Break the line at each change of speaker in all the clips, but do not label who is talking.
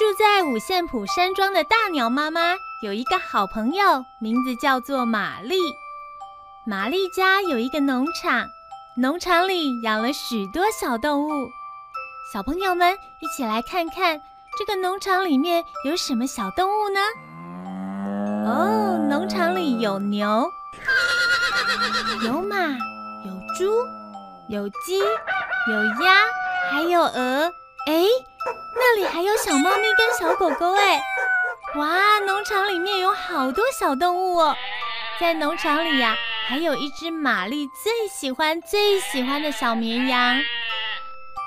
住在五线谱山庄的大鸟妈妈有一个好朋友，名字叫做玛丽。玛丽家有一个农场，农场里养了许多小动物。小朋友们，一起来看看这个农场里面有什么小动物呢？哦，农场里有牛，有马，有猪，有鸡，有鸭，还有鹅。哎，那里还有小猫咪跟小狗狗哎！哇，农场里面有好多小动物哦。在农场里呀，还有一只玛丽最喜欢最喜欢的小绵羊。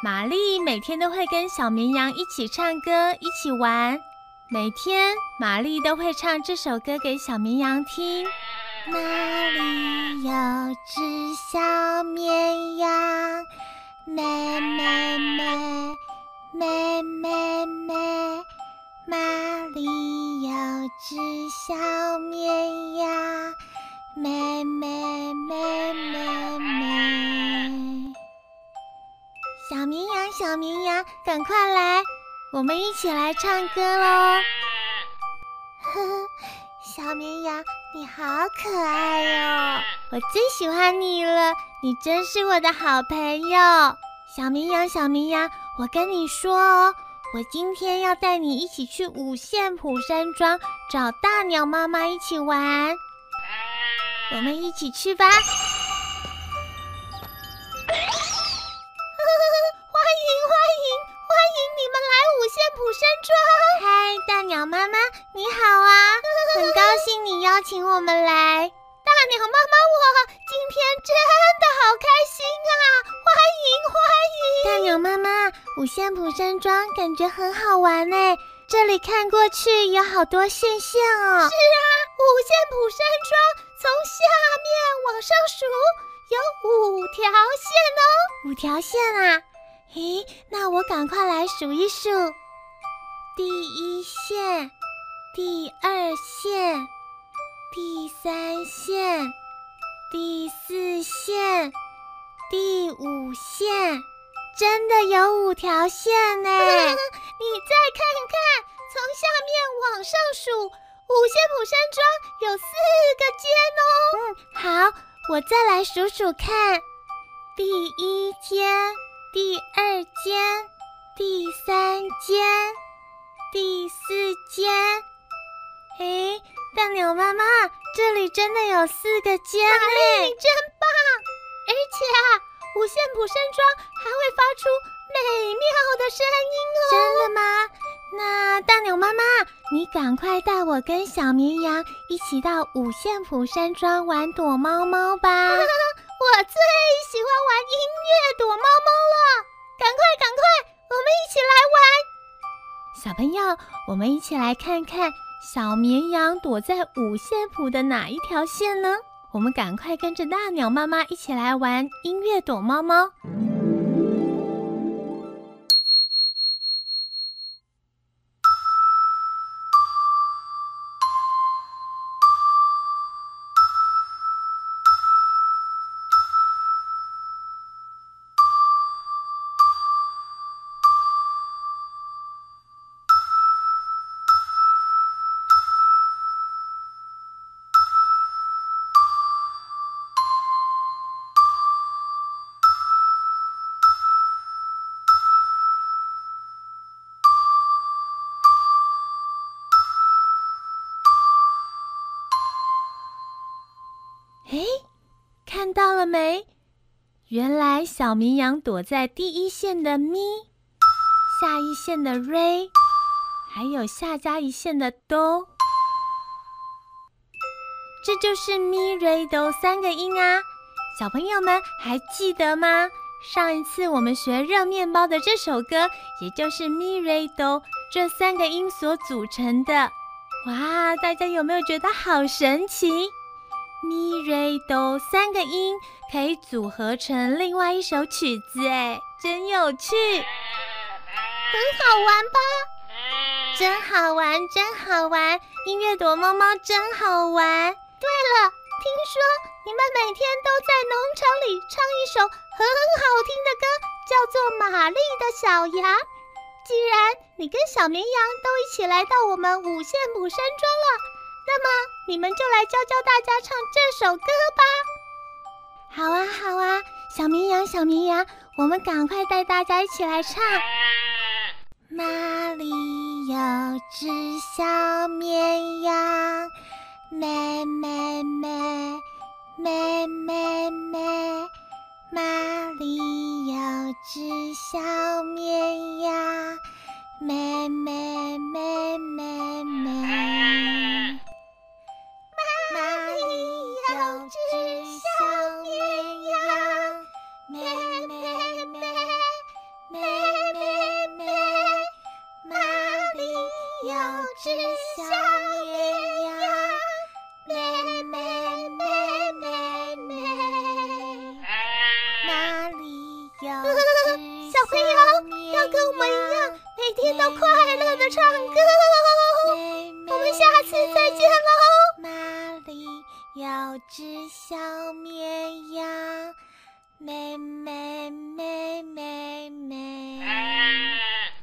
玛丽每天都会跟小绵羊一起唱歌，一起玩。每天，玛丽都会唱这首歌给小绵羊听。
那里有只小绵羊？咩咩小绵羊，
小绵羊，赶快来，我们一起来唱歌喽！
呵呵，小绵羊，你好可爱哟，
我最喜欢你了，你真是我的好朋友。小绵羊，小绵羊。我跟你说哦，我今天要带你一起去五线谱山庄找大鸟妈妈一起玩，我们一起去吧！
五线谱山庄！
嗨，大鸟妈妈，你好啊！很高兴你邀请我们来。
大鸟妈妈，我今天真的好开心啊！欢迎欢迎！
大鸟妈妈，五线谱山庄感觉很好玩呢。这里看过去有好多线线哦。
是啊，五线谱山庄从下面往上数有五条线哦。
五条线啊？咦，那我赶快来数一数。第一线，第二线。第三线，第四线，第五线，真的有五条线呢！你
再看看，从下面往上数，五线谱山庄有四个间哦。
嗯，好，我再来数数看。第一间，第二间，第三间，第四间。哎，大鸟妈妈，这里真的有四个尖
呢！你真棒！而且啊，五线谱山庄还会发出美妙的声音哦！
真的吗？那大鸟妈妈，你赶快带我跟小绵羊一起到五线谱山庄玩躲猫猫吧！
我最喜欢玩音乐躲猫猫了！赶快，赶快，我们一起来玩！
小朋友，我们一起来看看。小绵羊躲在五线谱的哪一条线呢？我们赶快跟着大鸟妈妈一起来玩音乐躲猫猫。哎，看到了没？原来小绵羊躲在第一线的咪，下一线的 re，还有下加一线的哆，这就是咪、re、哆三个音啊！小朋友们还记得吗？上一次我们学热面包的这首歌，也就是咪、re、哆这三个音所组成的。哇，大家有没有觉得好神奇？咪、瑞、哆三个音可以组合成另外一首曲子，哎，真有趣，
很好玩吧？
真好玩，真好玩！音乐躲猫猫真好玩。
对了，听说你们每天都在农场里唱一首很好听的歌，叫做《玛丽的小羊》。既然你跟小绵羊都一起来到我们五线谱山庄了，那么你们就来教教大家唱这首歌吧。
好啊，好啊，小绵羊，小绵羊，我们赶快带大家一起来唱。哪里有只小绵羊？咩咩咩，咩咩咩。哪里有只小绵
每天都快乐的唱歌。我们下次再见喽。
哪里有只小绵羊？妹妹。